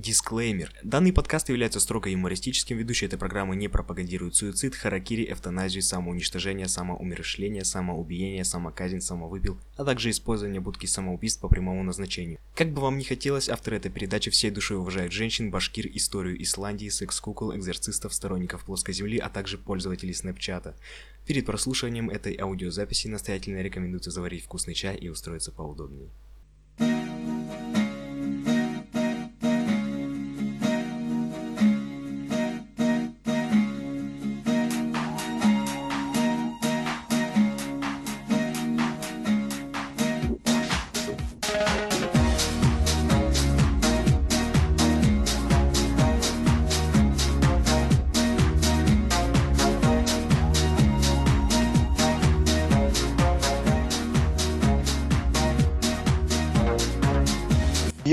Дисклеймер. Данный подкаст является строго юмористическим. Ведущий этой программы не пропагандирует суицид, харакири, эвтаназию, самоуничтожение, самоумершление, самоубиение, самоказнь, самовыпил, а также использование будки самоубийств по прямому назначению. Как бы вам ни хотелось, авторы этой передачи всей душой уважают женщин, башкир, историю Исландии, секс-кукол, экзорцистов, сторонников плоской земли, а также пользователей снэпчата. Перед прослушиванием этой аудиозаписи настоятельно рекомендуется заварить вкусный чай и устроиться поудобнее.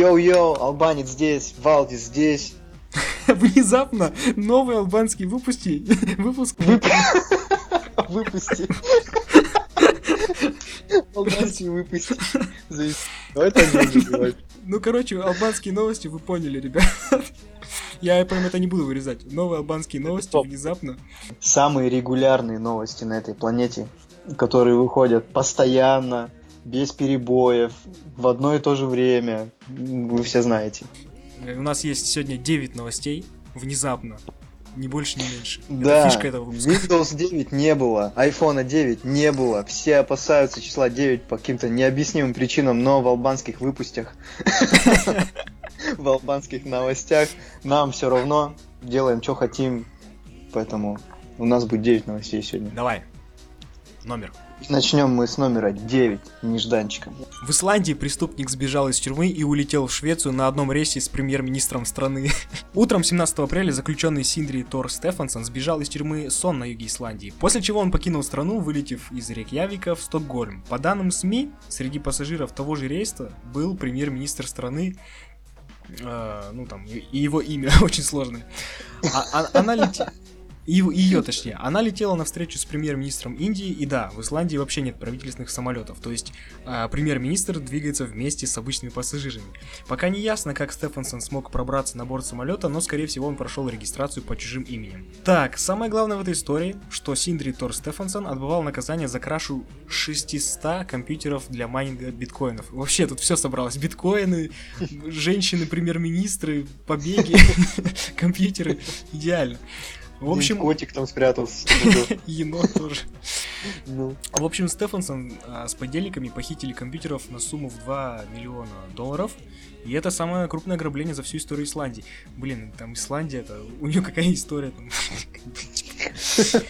Йоу-йоу, Албанец здесь, Валдис здесь. Внезапно новый албанский выпусти. Выпуск. Выпусти. Албанский выпусти. Давай так делать. Ну, короче, албанские новости вы поняли, ребят. Я прям это не буду вырезать. Новые албанские новости внезапно. Самые регулярные новости на этой планете, которые выходят постоянно, без перебоев, в одно и то же время. Вы все знаете. У нас есть сегодня 9 новостей, внезапно. Ни больше, ни меньше. Да, Это фишка этого выпуска. Windows 9 не было, iPhone 9 не было. Все опасаются числа 9 по каким-то необъяснимым причинам, но в албанских выпустях, в албанских новостях нам все равно делаем, что хотим. Поэтому у нас будет 9 новостей сегодня. Давай. Номер. Начнем мы с номера 9, нежданчиком. В Исландии преступник сбежал из тюрьмы и улетел в Швецию на одном рейсе с премьер-министром страны. Утром 17 апреля заключенный Синдри Тор Стефансон сбежал из тюрьмы Сон на юге Исландии, после чего он покинул страну, вылетев из Рейкьявика в Стокгольм. По данным СМИ, среди пассажиров того же рейса был премьер-министр страны э, ну там, и его имя очень сложное. А- а- она летела... Ее, точнее, она летела на встречу с премьер-министром Индии, и да, в Исландии вообще нет правительственных самолетов, то есть а, премьер-министр двигается вместе с обычными пассажирами. Пока не ясно, как Стефансон смог пробраться на борт самолета, но скорее всего он прошел регистрацию по чужим именем. Так, самое главное в этой истории, что Синдри Тор Стефансон отбывал наказание за крашу 600 компьютеров для майнинга биткоинов. Вообще тут все собралось, биткоины, женщины, премьер-министры, побеги, компьютеры, идеально. В общем, котик там спрятался. енот тоже. Ну, В общем, Стефансон а, с подельниками похитили компьютеров на сумму в 2 миллиона долларов. И это самое крупное ограбление за всю историю Исландии. Блин, там Исландия, это у нее какая история там.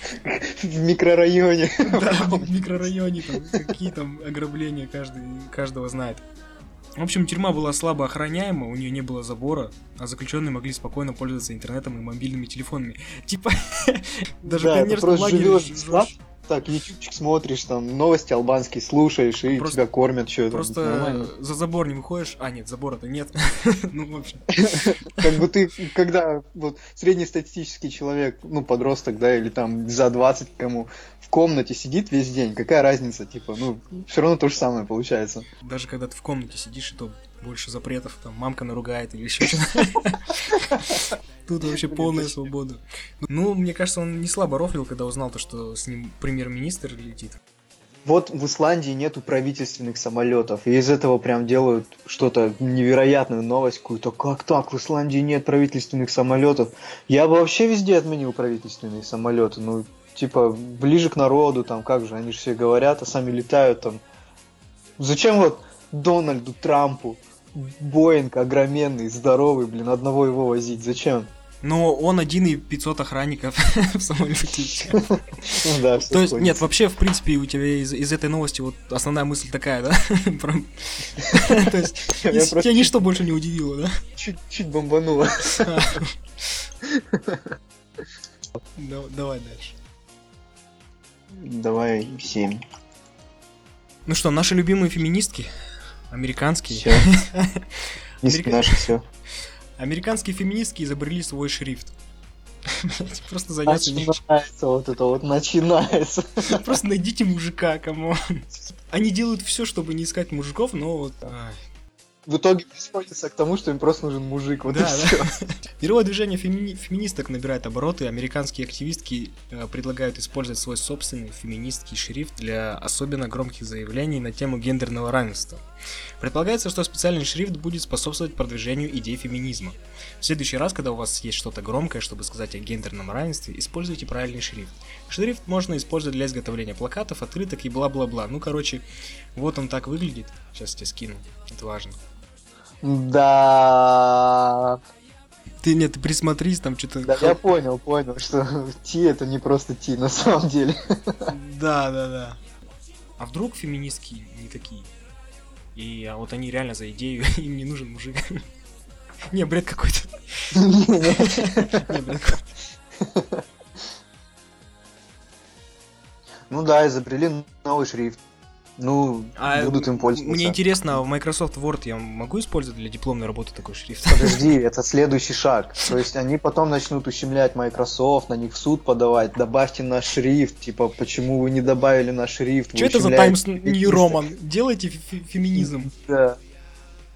в микрорайоне. Да, в микрорайоне там, какие там ограбления каждый, каждого знает. В общем, тюрьма была слабо охраняема, у нее не было забора, а заключенные могли спокойно пользоваться интернетом и мобильными телефонами. Типа, даже Да, в ты так, ютубчик смотришь, там новости албанские слушаешь, и Просто- тебя кормят, что Просто нормально. за забор не выходишь. А, нет, забора-то нет. Ну, в общем. Как бы ты, когда вот среднестатистический человек, ну, подросток, да, или там за 20 кому, в комнате сидит весь день, какая разница, типа, ну, все равно то же самое получается. Даже когда ты в комнате сидишь, и то больше запретов, там мамка наругает или еще что-то. Тут вообще полная свобода. Ну, мне кажется, он не слабо рофлил, когда узнал то, что с ним премьер-министр летит. Вот в Исландии нету правительственных самолетов, и из этого прям делают что-то невероятную новость какую-то. Как так, в Исландии нет правительственных самолетов? Я бы вообще везде отменил правительственные самолеты, ну, типа, ближе к народу, там, как же, они же все говорят, а сами летают там. Зачем вот Дональду Трампу Боинг огроменный, здоровый, блин, одного его возить, зачем? Но он один и 500 охранников в самолете. Ну да, То есть, нет, вообще, в принципе, у тебя из, из этой новости вот основная мысль такая, да? То есть, тебя ничто больше не удивило, да? чуть-чуть бомбануло. Да- Давай дальше. Давай 7. Ну что, наши любимые феминистки, американские, Все. Америка- все. американские феминистки изобрели свой шрифт. Просто заняться не Начинается вот это вот, начинается. Просто найдите мужика, кому. Они делают все, чтобы не искать мужиков, но вот. В итоге сводится к тому, что им просто нужен мужик. Вот Да, и да. все. Мировое движение фемини- феминисток набирает обороты. Американские активистки э, предлагают использовать свой собственный феминистский шрифт для особенно громких заявлений на тему гендерного равенства. Предполагается, что специальный шрифт будет способствовать продвижению идей феминизма. В следующий раз, когда у вас есть что-то громкое, чтобы сказать о гендерном равенстве, используйте правильный шрифт. Шрифт можно использовать для изготовления плакатов, открыток и бла-бла-бла. Ну, короче, вот он так выглядит. Сейчас тебе скину. Это важно. Да, Ты нет, ты присмотрись, там что-то... да, я понял, понял, что Ти это не просто Ти на самом деле. Да, да, да. А вдруг феминистки не такие? И а вот они реально за идею, им не нужен мужик. Не, бред какой-то. Не, бред какой-то. Ну да, изобрели новый шрифт. Ну, А, будут им пользоваться. Мне интересно, а в Microsoft Word я могу использовать для дипломной работы такой шрифт? Подожди, это следующий шаг. То есть они потом начнут ущемлять Microsoft, на них в суд подавать, добавьте наш шрифт, типа, почему вы не добавили наш шрифт? Что это за Times New феминисток». Roman? Делайте фе- феминизм. Да.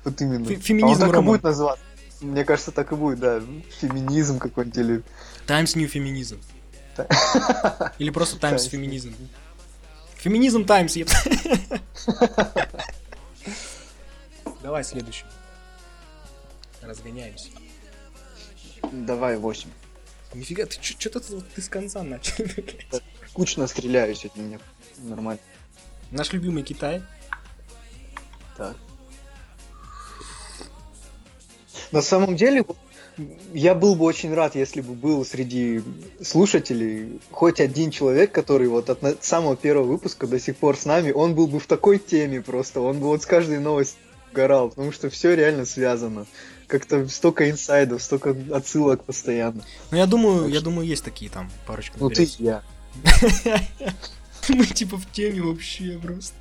Вот именно. Фе- феминизм А он так и будет называться. Мне кажется, так и будет, да. Феминизм какой-нибудь или... Times New Feminism. Или просто Times Times Feminism. Феминизм Times, еп. Давай следующий. Разгоняемся. Давай 8. Нифига, ты что-то ты с конца начал. Кучно стреляю сегодня мне. Нормально. Наш любимый Китай. Так. На самом деле, я был бы очень рад, если бы был среди слушателей хоть один человек, который вот от самого первого выпуска до сих пор с нами, он был бы в такой теме просто, он бы вот с каждой новостью горал, потому что все реально связано. Как-то столько инсайдов, столько отсылок постоянно. Ну я думаю, Так я что- думаю, есть такие там парочку. Ну ты я. Мы типа в теме вообще просто.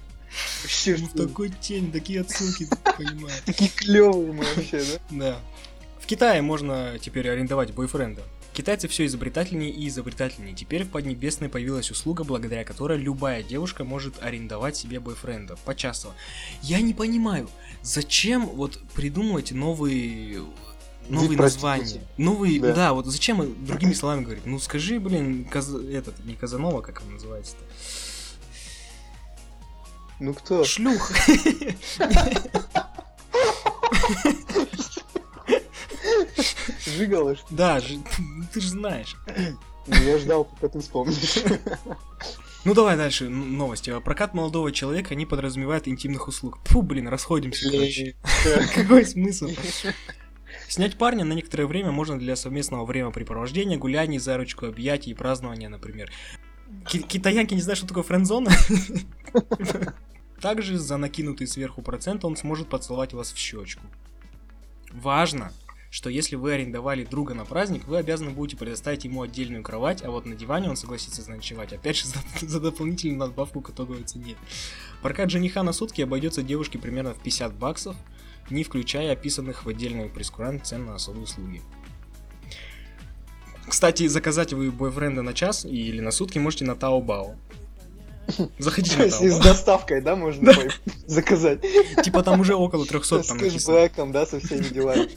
Вообще, в такой теме, такие отсылки, понимаю. такие клевые мы вообще, да? Да. Китае можно теперь арендовать бойфренда. Китайцы все изобретательнее и изобретательнее. Теперь в Поднебесной появилась услуга, благодаря которой любая девушка может арендовать себе бойфренда почасово. Я не понимаю, зачем вот придумывать новые новые Вид названия. проституции. Новые, да. Да. вот зачем другими словами говорить? Ну скажи, блин, Каз- этот, не Казанова, как он называется-то? Ну кто? Шлюх. Жигало, Да, ж- ты же знаешь. ли? Я ждал, пока ты вспомнишь. Ну давай дальше, новости. Прокат молодого человека не подразумевает интимных услуг. Фу, блин, расходимся, короче. Какой смысл? Снять парня на некоторое время можно для совместного времяпрепровождения, гуляний, за ручку, объятий и празднования, например. Ки- китаянки не знают, что такое френдзона? Также за накинутый сверху процент он сможет поцеловать вас в щечку. Важно, что если вы арендовали друга на праздник, вы обязаны будете предоставить ему отдельную кровать, а вот на диване он согласится заночевать, опять же, за, за дополнительную надбавку к итоговой цене. Прокат жениха на сутки обойдется девушке примерно в 50 баксов, не включая описанных в отдельном прескурант цен на особые услуги. Кстати, заказать вы бойфренда на час или на сутки можете на Таобао. Заходите То на с доставкой, да, можно заказать? Типа там уже около 300 С там написано. кэшбэком, да, со всеми делами.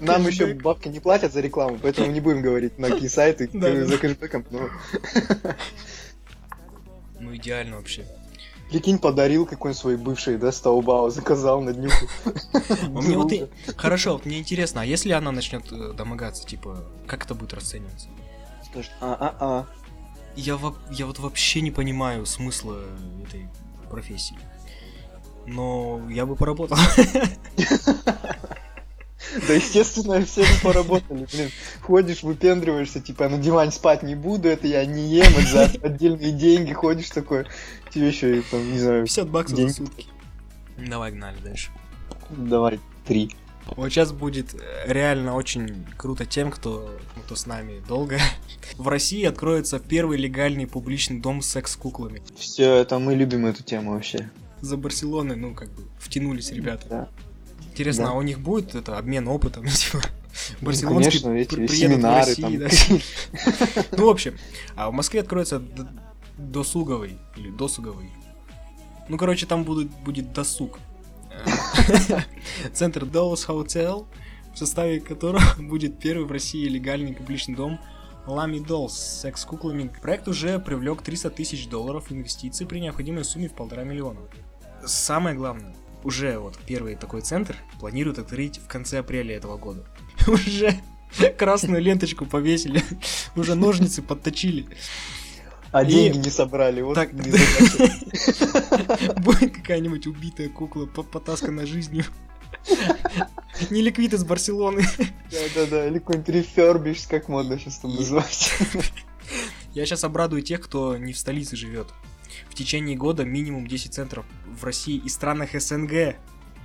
Нам еще бабки не платят за рекламу, поэтому не будем говорить на какие сайты за кэшбэком. но Ну идеально вообще. Прикинь, подарил какой-нибудь своей бывшей, да, с Таобао, заказал на днюху. Мне вот и... Хорошо, вот мне интересно, а если она начнет э, домогаться, типа, как это будет расцениваться? Скажет, а-а-а. Я, во- я вот вообще не понимаю смысла этой профессии. Но я бы поработал. Да, естественно, все бы поработали, блин. Ходишь, выпендриваешься, типа, «Я на диване спать не буду, это я не ем, это за отдельные деньги ходишь такой. Тебе еще, и, там, не знаю, 50 баксов Деньги. за сутки. Давай, гнали дальше. давай, три. Вот сейчас будет э, реально очень круто тем, кто, кто с нами долго. В России откроется первый легальный публичный дом с секс-куклами. Все, это мы любим эту тему вообще. За Барселоной, ну, как бы, втянулись ребята. Да. Интересно, Да. а у них будет это обмен опытом? типа, Ну, Барселонские конечно, эти в Россию, там. да. Ну, в общем, а в Москве откроется досуговый или досуговый. Ну, короче, там будут, будет досуг. Центр Dolls Hotel, в составе которого будет первый в России легальный публичный дом Lamy Dolls с секс-куклами. Проект уже привлек 300 тысяч долларов инвестиций при необходимой сумме в полтора миллиона. Самое главное, уже вот первый такой центр планируют открыть в конце апреля этого года. Уже красную ленточку повесили, уже ножницы подточили. А И- деньги не собрали, вот Так. Будет какая-нибудь убитая кукла, по- потасканная жизнью. Не ликвид из Барселоны. Да-да-да, или какой-нибудь рефербиш, как модно сейчас там называть. Я сейчас обрадую тех, кто не в столице живет. В течение года минимум 10 центров в России и странах СНГ.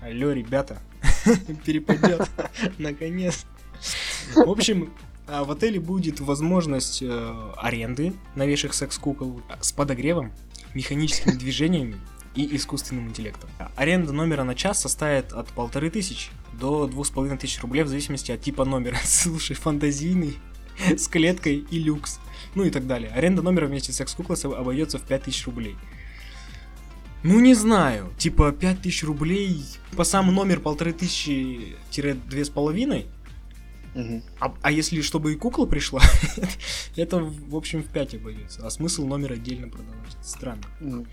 Алло, ребята, перепадет. Наконец. В общем, в отеле будет возможность э, аренды новейших секс-кукол с подогревом, механическими движениями и искусственным интеллектом. А Аренда номера на час составит от полторы тысяч до двух с половиной тысяч рублей в зависимости от типа номера. Слушай, фантазийный, с клеткой и люкс, ну и так далее. Аренда номера вместе с секс-куклой обойдется в 5000 рублей. Ну не знаю, типа 5000 рублей, по сам номер полторы тысячи тире две с половиной, А, а если чтобы и кукла пришла, это в общем в 5 обойдется. А смысл номер отдельно продавать? Странно. Ну,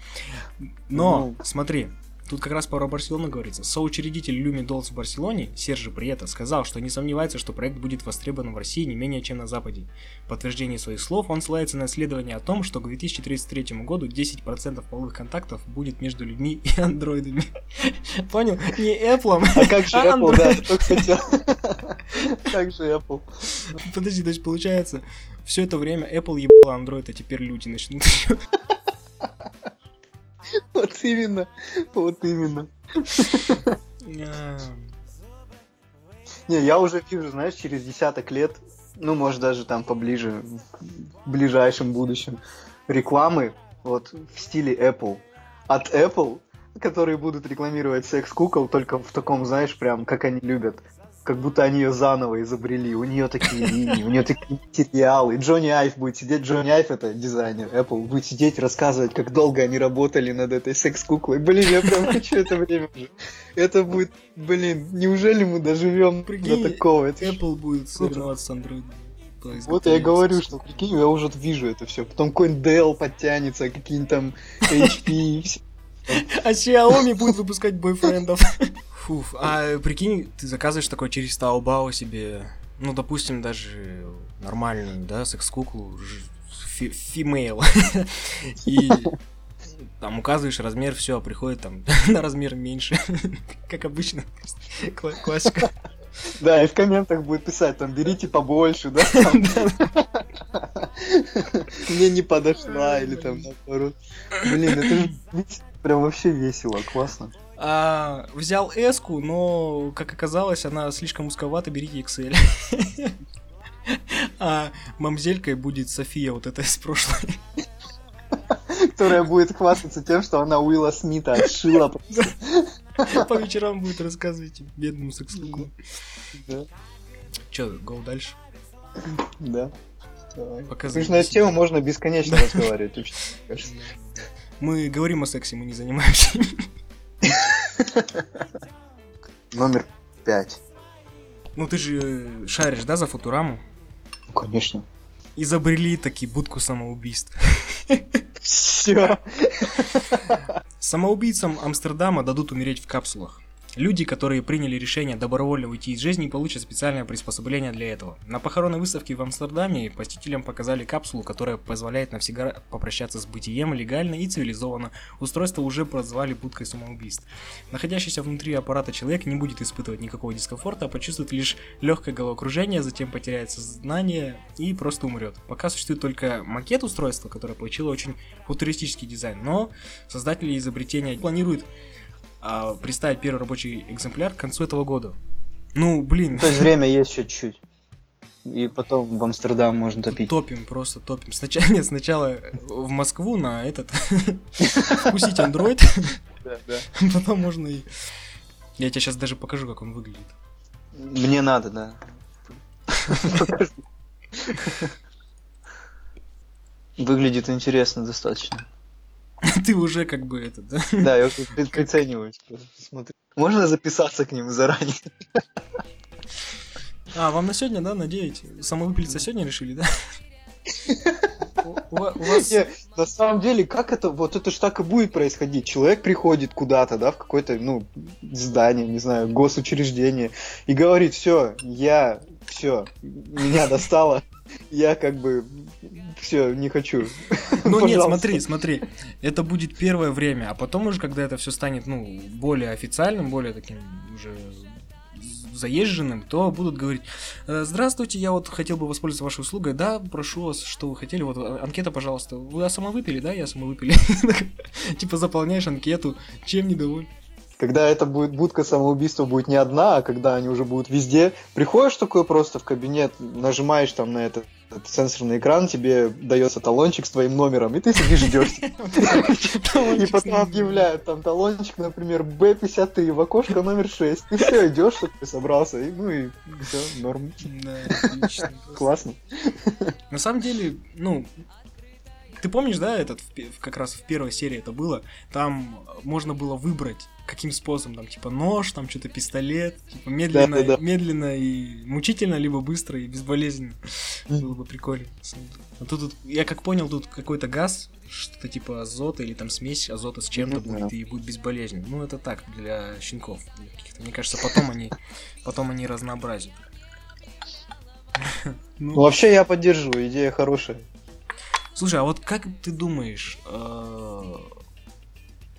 Но, Ну. смотри, тут как раз про Барселону говорится. Соучредитель Люми Долс в Барселоне, Сержи Приета, сказал, что не сомневается, что проект будет востребован в России не менее чем на Западе. В подтверждение своих слов он ссылается на исследование о том, что к 2033 году 10% половых контактов будет между людьми и андроидами. Понял? Не Apple, А как же А, Apple, да, Android. только хотел. Как же Apple? Подожди, то есть получается, все это время Apple ебала Android, а теперь люди начнут Вот именно, вот именно. Не, я уже вижу, знаешь, через десяток лет, ну, может, даже там поближе, в ближайшем будущем, рекламы вот в стиле Apple. От Apple, которые будут рекламировать секс-кукол только в таком, знаешь, прям, как они любят. Как будто они ее заново изобрели. У нее такие линии, у нее такие материалы. Джонни Айв будет сидеть. Джонни Айв это дизайнер Apple. Будет сидеть рассказывать, как долго они работали над этой секс-куклой. Блин, я прям хочу это время уже. Это будет, блин, неужели мы доживем Прикинь, до такого? Это Apple будет соревноваться с Android. Вот я говорю, что прикинь, я уже вижу это все. Потом какой-нибудь Dell подтянется, какие-нибудь там HP. всё. А Xiaomi будет выпускать бойфрендов. Фуф, а прикинь, ты заказываешь такой через Taobao себе, ну, допустим, даже нормальную, да, секс-куклу, ж- фи- female, и там указываешь размер, все, приходит там на размер меньше, как обычно, Кла- классика. Да, и в комментах будет писать, там, берите побольше, да? Мне не подошла, или там наоборот. Блин, это прям вообще весело, классно. А, взял s но, как оказалось, она слишком узковата, берите XL. А мамзелькой будет София, вот эта из прошлой. Которая будет хвастаться тем, что она Уилла Смита отшила. По вечерам будет рассказывать бедному секс-куклу. Да, Че, go дальше? да. Потому что на эту тему можно бесконечно разговаривать. Мы говорим о сексе, мы не занимаемся. Номер пять. Ну ты же э, шаришь, да, за Футураму? Ну, Конечно. Изобрели таки будку самоубийств. Все. Самоубийцам Амстердама дадут умереть в капсулах. Люди, которые приняли решение добровольно уйти из жизни, получат специальное приспособление для этого. На похоронной выставке в Амстердаме посетителям показали капсулу, которая позволяет навсегда попрощаться с бытием легально и цивилизованно. Устройство уже прозвали будкой самоубийств. Находящийся внутри аппарата человек не будет испытывать никакого дискомфорта, а почувствует лишь легкое головокружение, затем потеряет сознание и просто умрет. Пока существует только макет устройства, которое получило очень футуристический дизайн, но создатели изобретения планируют а, представить первый рабочий экземпляр к концу этого года. Ну, блин, То есть время есть чуть-чуть. И потом в Амстердам можно топить. топим, просто топим. Сначала, нет, сначала в Москву на этот вкусить андроид, потом можно и... Я тебе сейчас даже покажу, как он выглядит. Мне надо, да. Выглядит интересно достаточно. Ты уже как бы это, да? Да, я уже при- прицениваюсь. Смотри. Можно записаться к нему заранее? А, вам на сегодня, да, на 9? Самовыпилиться сегодня решили, да? У вас... Не, на самом деле, как это, вот это ж так и будет происходить. Человек приходит куда-то, да, в какое-то, ну, здание, не знаю, госучреждение, и говорит, все, я, все, меня достало, я как бы, все, не хочу. Ну нет, смотри, смотри, это будет первое время, а потом уже, когда это все станет, ну, более официальным, более таким уже заезженным, то будут говорить, «Э, здравствуйте, я вот хотел бы воспользоваться вашей услугой, да, прошу вас, что вы хотели, вот э, анкета, пожалуйста, вы самовыпили, да, я самовыпили, типа заполняешь анкету, чем недоволен. Когда это будет будка самоубийства будет не одна, а когда они уже будут везде, приходишь такой просто в кабинет, нажимаешь там на этот, этот сенсорный экран, тебе дается талончик с твоим номером, и ты сидишь ждешь. И потом объявляют там талончик, например, Б53 в окошко номер 6. И все, идешь, такой собрался, и ну и все, норм. Классно. На самом деле, ну, ты помнишь, да, этот как раз в первой серии это было? Там можно было выбрать, каким способом, там, типа нож, там что-то пистолет, типа медленно, Да-да-да. медленно и мучительно, либо быстро и безболезненно. Было бы прикольно. А тут, тут- я как понял, тут какой-то газ, что-то типа азота или там смесь азота с чем-то да. будет и будет безболезненно. Ну, это так, для щенков. для. Мне кажется, потом они, потом они разнообразят. Ну, Ну, вообще я поддерживаю, идея хорошая. Слушай, а вот как ты думаешь, э,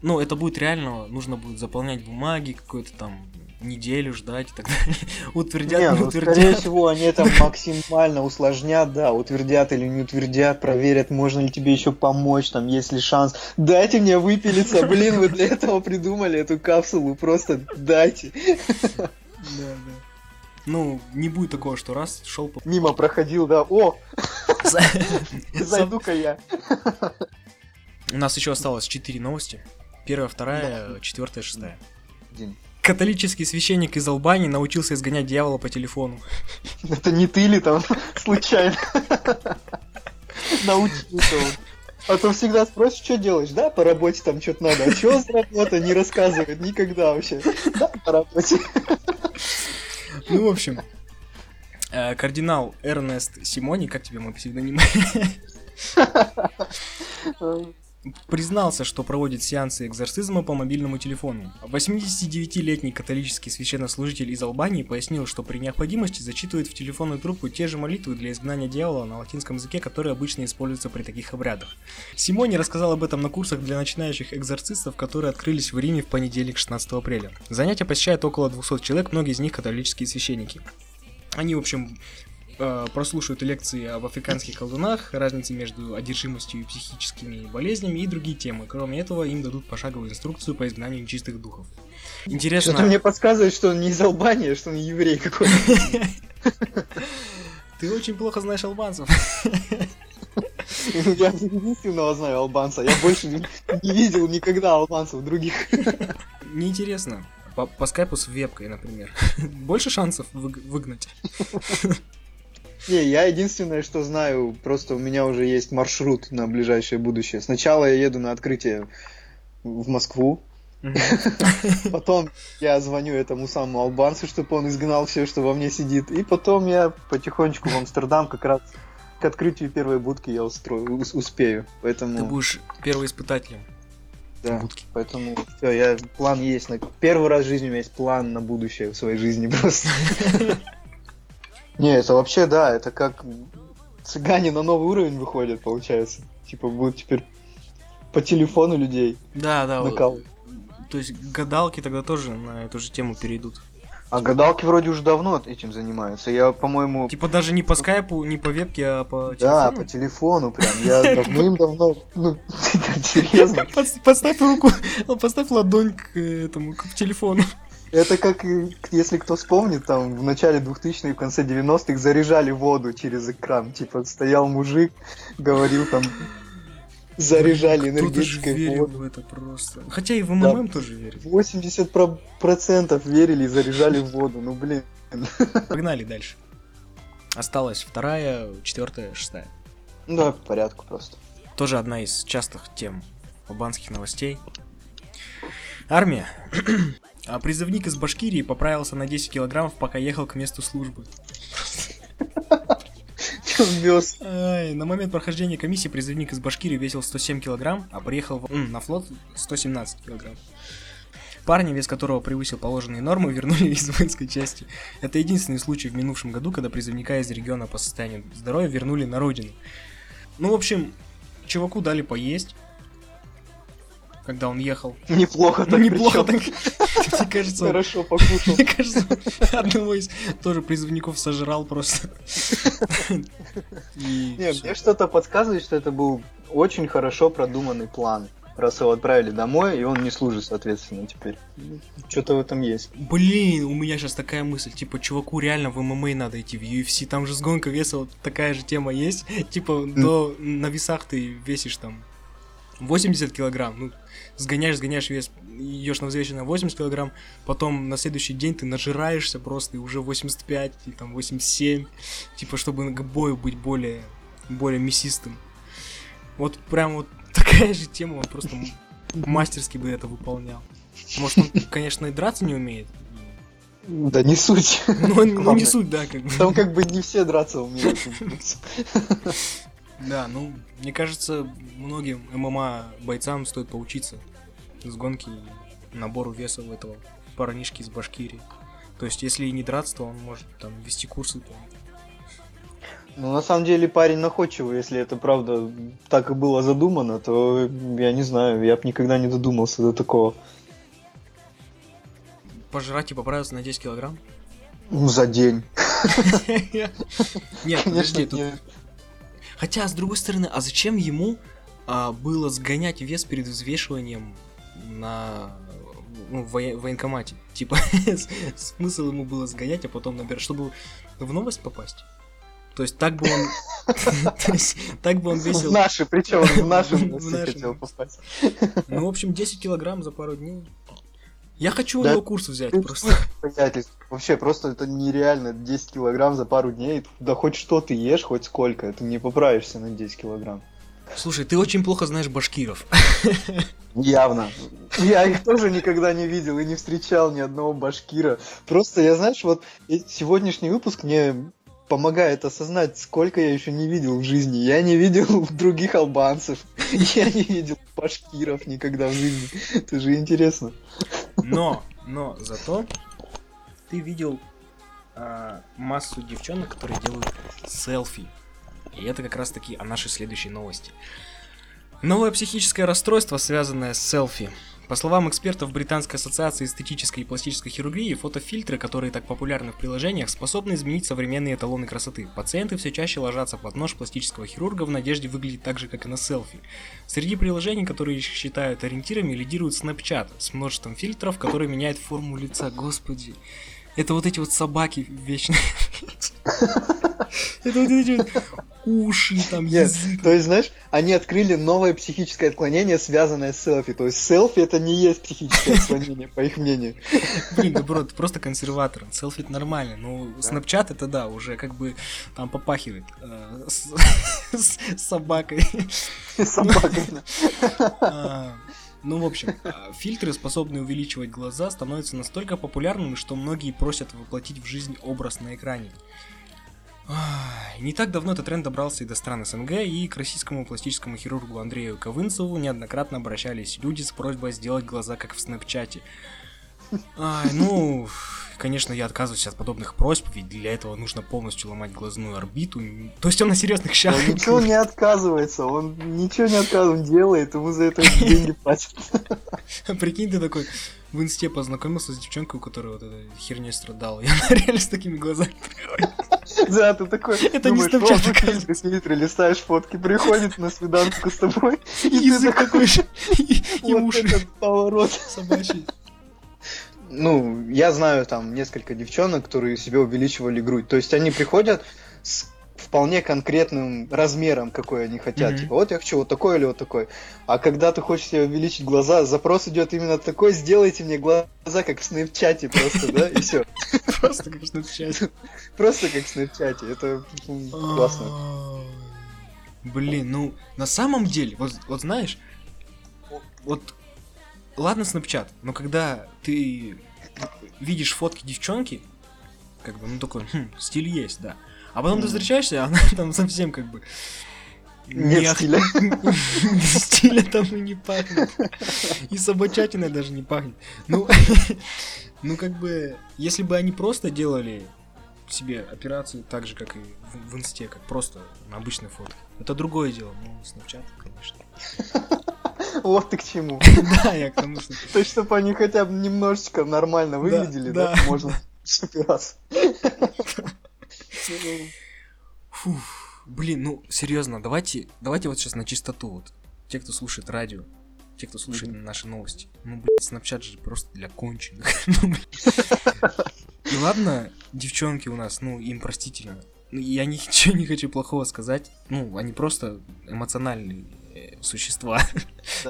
ну, это будет реально, нужно будет заполнять бумаги, какую-то там неделю ждать и так далее. Утвердят, Не, не ну, утвердят. скорее всего, они это максимально усложнят, да, утвердят или не утвердят, проверят, можно ли тебе еще помочь, там, есть ли шанс. Дайте мне выпилиться, блин, вы для этого придумали эту капсулу, просто дайте. Да, да. Ну, не будет такого, что раз шел по... Мимо проходил, да, о, зайду-ка я. У нас еще осталось 4 новости. Первая, вторая, четвертая, шестая. Один. Католический священник из Албании научился изгонять дьявола по телефону. Это не ты ли там случайно научился он? А то всегда спросишь, что делаешь? Да, по работе там что-то надо. А что за работа? Не рассказывает никогда вообще. Да, по работе. Ну, в общем, э, кардинал Эрнест Симони, как тебе мой псевдоним, признался, что проводит сеансы экзорцизма по мобильному телефону. 89-летний католический священнослужитель из Албании пояснил, что при необходимости зачитывает в телефонную трубку те же молитвы для изгнания дьявола на латинском языке, которые обычно используются при таких обрядах. Симони рассказал об этом на курсах для начинающих экзорцистов, которые открылись в Риме в понедельник 16 апреля. Занятия посещают около 200 человек, многие из них католические священники. Они, в общем, э, прослушают лекции об африканских колдунах, разнице между одержимостью и психическими болезнями и другие темы. Кроме этого, им дадут пошаговую инструкцию по изгнанию нечистых духов. Интересно, Что-то мне подсказывает, что он не из Албании, а что он еврей какой-то. ты очень плохо знаешь албанцев. Я единственного знаю албанца. Я больше не не видел никогда албанцев других. Неинтересно. По, по скайпу с вебкой, например. Больше шансов выг- выгнать. Не, я единственное, что знаю, просто у меня уже есть маршрут на ближайшее будущее. Сначала я еду на открытие в Москву, потом я звоню этому самому албанцу, чтобы он изгнал все, что во мне сидит, и потом я потихонечку в Амстердам как раз к открытию первой будки я устрою, ус- успею. Ты Поэтому, будешь первоиспытателем да, будки. поэтому все, я план есть. На первый раз в жизни у меня есть план на будущее в своей жизни просто. Не, это вообще, да, это как цыгане на новый уровень выходят, получается. Типа будут теперь по телефону людей Да, да. вот. накалывать. То есть гадалки тогда тоже на эту же тему перейдут. А гадалки вроде уже давно этим занимаются. Я, по-моему, Типа даже не по скайпу, не по вебке, а по да, телефону? по телефону прям. Я давным-давно, ну, серьезно. Поставь руку, поставь ладонь к этому, к телефону. Это как, э, если кто вспомнит, там в начале 2000-х, в конце 90-х заряжали воду через экран. Типа стоял мужик, говорил там, заряжали энергетикой верил воду. в это просто. Хотя и в МММ тоже верит. 80% про- процентов верили и заряжали в воду. Ну блин. Погнали дальше. Осталась вторая, четвертая, шестая. Ну давай по порядку просто. Тоже одна из частых тем албанских новостей. Армия. А призывник из Башкирии поправился на 10 килограммов, пока ехал к месту службы. Вез? На момент прохождения комиссии призывник из Башкирии весил 107 килограмм, а приехал в- на флот 117 килограмм. Парня, вес которого превысил положенные нормы, вернули из воинской части. Это единственный случай в минувшем году, когда призывника из региона по состоянию здоровья вернули на родину. Ну, в общем, чуваку дали поесть, когда он ехал. Неплохо Ну, так неплохо так. Мне кажется, Хорошо покушал. мне кажется, одного из тоже призывников сожрал просто. Не, мне что-то подсказывает, что это был очень хорошо продуманный план. Раз его отправили домой, и он не служит, соответственно, теперь. Что-то в этом есть. Блин, у меня сейчас такая мысль, типа, чуваку реально в ММА надо идти, в UFC, там же сгонка веса, вот такая же тема есть, типа, до, на весах ты весишь там 80 килограмм, ну, сгоняешь, сгоняешь вес, идешь на взвешенное 80 килограмм, потом на следующий день ты нажираешься просто, и уже 85, и там 87, типа, чтобы к бою быть более, более мясистым. Вот прям вот такая же тема, он просто мастерски бы это выполнял. Может, он, конечно, и драться не умеет, Да не суть. ну, ну, не суть, да, как бы. Там как бы не все драться умеют. Да, ну, мне кажется, многим ММА бойцам стоит поучиться с гонки и набору веса у этого парнишки из Башкирии. То есть, если и не драться, то он может там вести курсы. там. Ну, на самом деле, парень находчивый, если это правда так и было задумано, то я не знаю, я бы никогда не додумался до такого. Пожрать и поправиться на 10 килограмм? Ну, за день. Нет, подожди, тут... Хотя, с другой стороны, а зачем ему а, было сгонять вес перед взвешиванием на ну, в воен- военкомате? Типа, смысл ему было сгонять, а потом набирать, чтобы в новость попасть? То есть так бы он... Так бы он В весил... наши, причем в наши В носы наши хотел попасть. Ну, в общем, 10 килограмм за пару дней. Я хочу у Да. него курс взять просто. Вообще, просто это нереально. 10 килограмм за пару дней. Да хоть что ты ешь, хоть сколько. Ты не поправишься на 10 килограмм. Слушай, ты очень плохо знаешь башкиров. Явно. Я их тоже никогда не видел и не встречал ни одного башкира. Просто я, знаешь, вот сегодняшний выпуск мне помогает осознать, сколько я еще не видел в жизни. Я не видел других албанцев. Я не видел башкиров никогда в жизни. Это же интересно. Но, но зато ты видел а, массу девчонок, которые делают селфи. И это как раз таки о нашей следующей новости. Новое психическое расстройство, связанное с селфи. По словам экспертов Британской ассоциации эстетической и пластической хирургии, фотофильтры, которые так популярны в приложениях, способны изменить современные эталоны красоты. Пациенты все чаще ложатся под нож пластического хирурга в надежде выглядеть так же, как и на селфи. Среди приложений, которые их считают ориентирами, лидирует Snapchat с множеством фильтров, которые меняют форму лица. Господи, это вот эти вот собаки вечно. Это вот эти вот уши, там, Нет. То есть, знаешь, они открыли новое психическое отклонение, связанное с селфи. То есть селфи это не есть психическое отклонение, по их мнению. Блин, да бро, ты просто консерватор. Селфи это нормально. Ну, Snapchat это да, уже как бы там попахивает э, с с собакой. Ну, в общем, а, фильтры, способные увеличивать глаза, становятся настолько популярными, что многие просят воплотить в жизнь образ на экране. Не так давно этот тренд добрался и до стран СНГ, и к российскому пластическому хирургу Андрею Ковынцеву неоднократно обращались люди с просьбой сделать глаза как в Снэпчате. Ай, ну, конечно, я отказываюсь от подобных просьб, ведь для этого нужно полностью ломать глазную орбиту. То есть он на серьезных щах. Он ничего не отказывается, он ничего не отказывает, он делает, ему за это деньги платят. Прикинь, ты такой в инсте познакомился с девчонкой, у которой вот этой херней страдала. И она реально с такими глазами. Да, ты такой, Это не Snapchat, «О, фильтры, листаешь фотки, приходит на свиданку с тобой, и ты Язык такой. И уши поворот. собачьи. Ну, я знаю там несколько девчонок, которые себе увеличивали грудь. То есть они приходят с вполне конкретным размером, какой они хотят. Мгм. Типа, вот я хочу вот такой или вот такой. А когда ты хочешь себе увеличить глаза, запрос идет именно такой, сделайте мне глаза, как в снэпчате просто, да, и все. Просто как в Snapchat. Просто как в снэпчате. Это м, классно. Ай, Блин, ну, на самом деле, вот, вот знаешь, вот, ладно Snapchat, но когда ты видишь фотки девчонки, как бы, ну такой, хм, стиль есть, да. А потом ты встречаешься, а она там совсем как бы... Нет не стиля. Стиля там и не пахнет. И собачатиной даже не пахнет. Ну, ну как бы, если бы они просто делали себе операцию так же, как и в, в инсте, как просто на обычной фотке, это другое дело. Ну, Snapchat, конечно. Вот ты к чему. Да, я к тому, что... То есть, чтобы они хотя бы немножечко нормально выглядели, да, можно. Фу, блин, ну серьезно, давайте, давайте вот сейчас на чистоту вот. Те, кто слушает радио, те, кто слушает наши новости. Ну, блин, Snapchat же просто для конченых. Ну, блин. И ладно, девчонки у нас, ну, им простительно. Ну, Я ничего не хочу плохого сказать. Ну, они просто эмоциональные э, существа,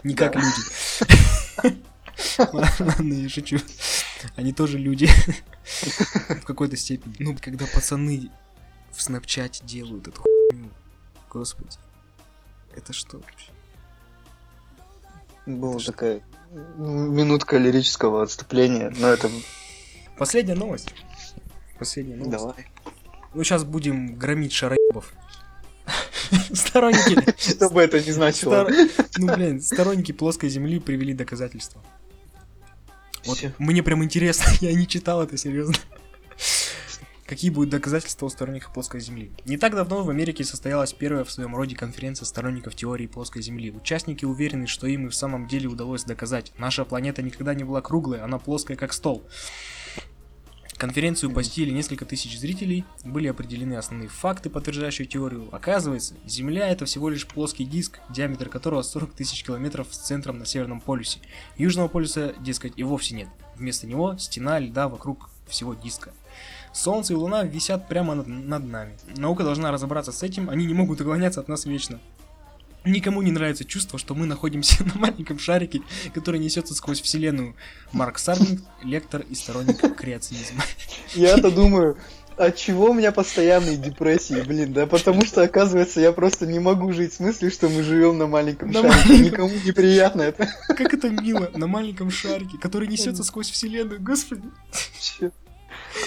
не как люди. Ладно, я шучу. Они тоже люди. В какой-то степени. Ну, когда пацаны в снапчате делают эту хуйню. Господи. Это что вообще? Была такая ну, минутка лирического отступления, но это... Последняя новость. Последняя новость. Давай. Ну, сейчас будем громить шароебов. Сторонники. Что бы это ни значило. Ну, блин, сторонники плоской земли привели доказательства. Вот мне прям интересно, я не читал это серьезно. Какие будут доказательства у сторонников плоской Земли? Не так давно в Америке состоялась первая в своем роде конференция сторонников теории плоской Земли. Участники уверены, что им и в самом деле удалось доказать. Наша планета никогда не была круглой, она плоская как стол. Конференцию посетили несколько тысяч зрителей, были определены основные факты, подтверждающие теорию. Оказывается, Земля это всего лишь плоский диск, диаметр которого 40 тысяч километров с центром на Северном полюсе. Южного полюса, дескать, и вовсе нет. Вместо него стена льда вокруг всего диска. Солнце и Луна висят прямо над, над нами. Наука должна разобраться с этим, они не могут уклоняться от нас вечно. Никому не нравится чувство, что мы находимся на маленьком шарике, который несется сквозь вселенную. Марк Сарвинг, лектор и сторонник креационизма. Я-то думаю, от чего у меня постоянные депрессии, блин, да потому что, оказывается, я просто не могу жить с мыслью, что мы живем на маленьком На шарике, маленьком. никому неприятно это. Как это мило, на маленьком шарике, который несется сквозь вселенную, господи. Вообще.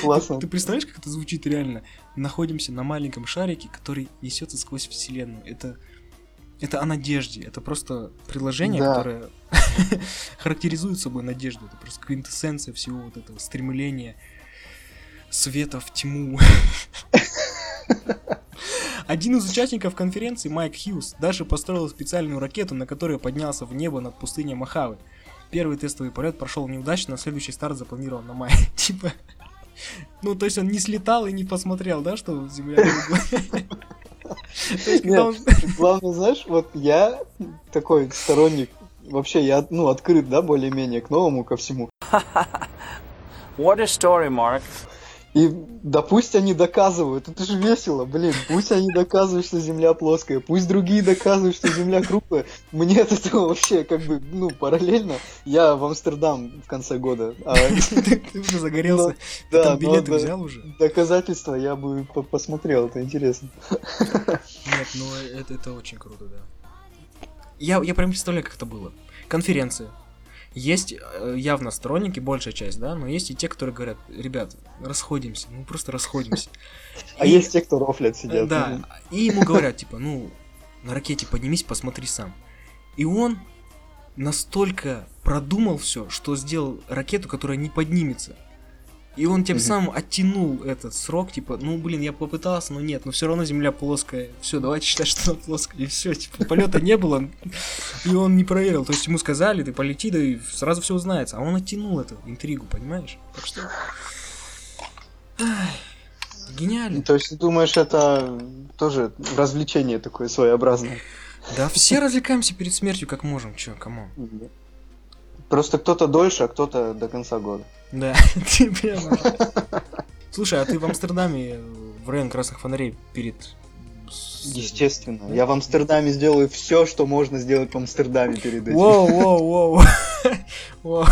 Классно. Ты представляешь, как это звучит реально? Находимся на маленьком шарике, который несется сквозь вселенную. Это это о надежде. Это просто приложение, Да. которое характеризует собой надежду. Это просто квинтэссенция всего вот этого стремления света в тьму. Один из участников конференции, Майк Хьюз, даже построил специальную ракету, на которой поднялся в небо над пустыней Мохаве. Первый тестовый полет прошел неудачно, следующий старт запланирован на май. Типа, ну, то есть он не слетал и не посмотрел, да, что Земля круглая? Главное, знаешь, вот я такой сторонник, вообще я, ну, открыт, да, более-менее к новому, ко всему. What a story, Mark. И да пусть они доказывают, это же весело, блин, пусть они доказывают, что Земля плоская, пусть другие доказывают, что Земля круглая. Мне от этого вообще как бы, ну, параллельно. Я в Амстердам в конце года. а Ты ты уже загорелся. Ты да, там билеты взял уже? Доказательства я бы по- посмотрел, это интересно. Нет, ну это, это очень круто, да. Я, я прям представляю, как это было. Конференция. Есть э, явно сторонники, большая часть, да, но есть и те, которые говорят, ребят, расходимся, ну просто расходимся. А есть те, кто рофлят сидят. Да, и ему говорят, типа, ну, на ракете поднимись, посмотри сам. И он настолько продумал все, что сделал ракету, которая не поднимется. И он тем самым оттянул этот срок, типа, ну блин, я попытался, но нет, но все равно Земля плоская. Все, давайте считать, что она плоская. И все, типа, полета не было, и он не проверил. То есть ему сказали, ты полети, да и сразу все узнается. А он оттянул эту интригу, понимаешь? Так что. Гениально. То есть ты думаешь, это тоже развлечение такое своеобразное? Да все развлекаемся перед смертью как можем, чё, кому? Просто кто-то дольше, а кто-то до конца года. Да, прямо. Слушай, а ты в Амстердаме в район красных фонарей перед... Естественно. Я в Амстердаме сделаю все, что можно сделать в Амстердаме перед этим. Воу, воу, воу. Воу.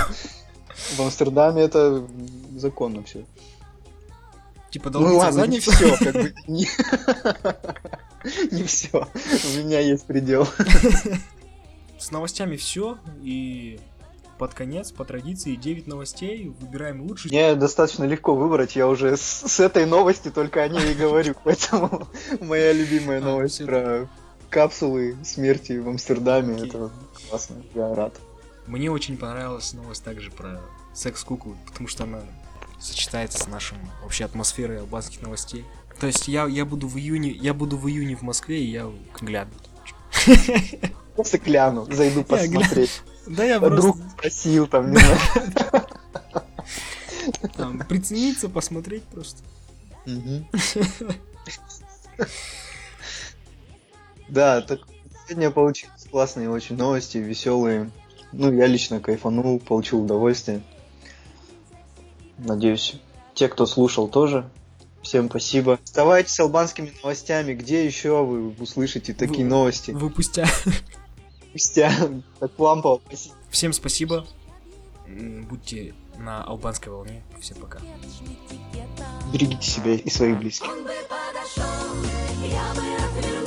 В Амстердаме это законно все. Типа Ну долбиться ладно, не все, как бы. Не все. У меня есть предел. С новостями все, и под конец, по традиции, 9 новостей, выбираем лучшие. Мне достаточно легко выбрать, я уже с, с этой новости только о ней и говорю, поэтому моя любимая А, новость про капсулы смерти в Амстердаме, это классно, я рад. Мне очень понравилась новость также про секс-куклу, потому что она сочетается с нашим вообще атмосферой албанских новостей. То есть я, я буду в июне, я буду в июне в Москве, и я гляну. Просто кляну, зайду гляну. посмотреть. Да я А Друг просто спросил там, не знаю. там, прицениться, посмотреть просто. Да, так сегодня получились классные очень новости, веселые. Ну, я лично кайфанул, получил удовольствие. Надеюсь, те, кто слушал, тоже. Всем спасибо. Оставайтесь с албанскими новостями. Где еще вы услышите такие Вы- новости? Выпустя. спустя. Так лампово. Всем спасибо. Будьте на албанской волне. Всем пока. Берегите себя и своих близких. Он бы подошел, я бы.